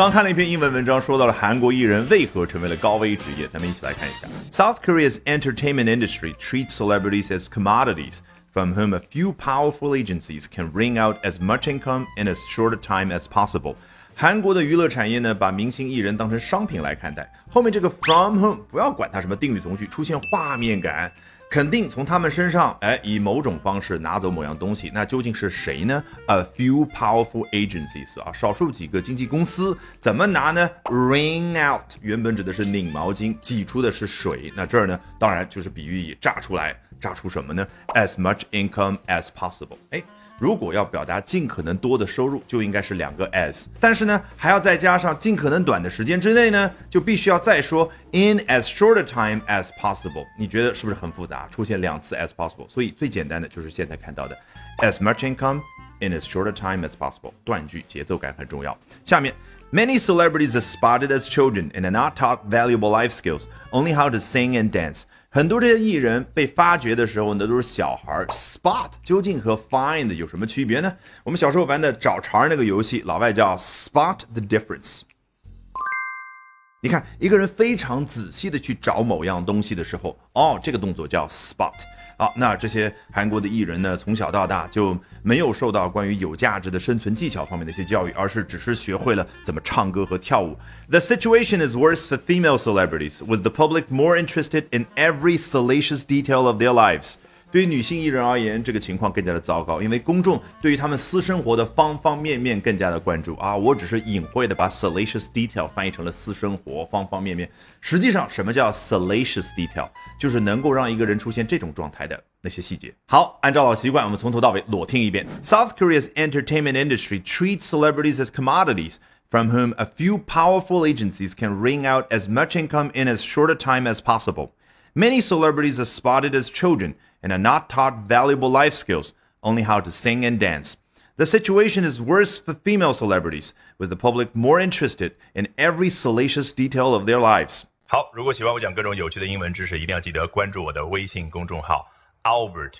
刚看了一篇英文文章，说到了韩国艺人为何成为了高危职业，咱们一起来看一下。South Korea's entertainment industry treats celebrities as commodities. From whom a few powerful agencies can wring out as much income in as short a time as possible. 韩国的娱乐产业呢，把明星艺人当成商品来看待。后面这个 from whom 不要管它什么定语从句，出现画面感。 肯定从他们身上，哎，以某种方式拿走某样东西，那究竟是谁呢？A few powerful agencies 啊，少数几个经纪公司怎么拿呢？Ring out 原本指的是拧毛巾，挤出的是水，那这儿呢，当然就是比喻以榨出来，榨出什么呢？As much income as possible，哎。如果要表达尽可能多的收入，就应该是两个 as，但是呢，还要再加上尽可能短的时间之内呢，就必须要再说 in as short a time as possible。你觉得是不是很复杂？出现两次 as possible，所以最简单的就是现在看到的 as much income in as short a time as possible。断句节奏感很重要。下面，many celebrities are spotted as children and are not taught valuable life skills, only how to sing and dance。 很多这些艺人被发掘的时候呢，都是小孩儿。Spot 究竟和 find 有什么区别呢？我们小时候玩的找茬那个游戏，老外叫 spot the difference。你看，一个人非常仔细的去找某样东西的时候，哦，这个动作叫 spot。好，那这些韩国的艺人呢，从小到大就没有受到关于有价值的生存技巧方面的一些教育，而是只是学会了怎么唱歌和跳舞。The situation is worse for female celebrities, with the public more interested in every salacious detail of their lives. 对于女性艺人而言，这个情况更加的糟糕，因为公众对于他们私生活的方方面面更加的关注啊！我只是隐晦的把 salacious detail 翻译成了私生活方方面面，实际上什么叫 salacious detail？就是能够让一个人出现这种状态的那些细节。好，按照老习惯，我们从头到尾裸听一遍。South Korea's entertainment industry treats celebrities as commodities. From whom a few powerful agencies can wring out as much income in as short a time as possible. Many celebrities are spotted as children and are not taught valuable life skills, only how to sing and dance. The situation is worse for female celebrities, with the public more interested in every salacious detail of their lives. 好，如果喜欢我讲各种有趣的英文知识，一定要记得关注我的微信公众号 Albert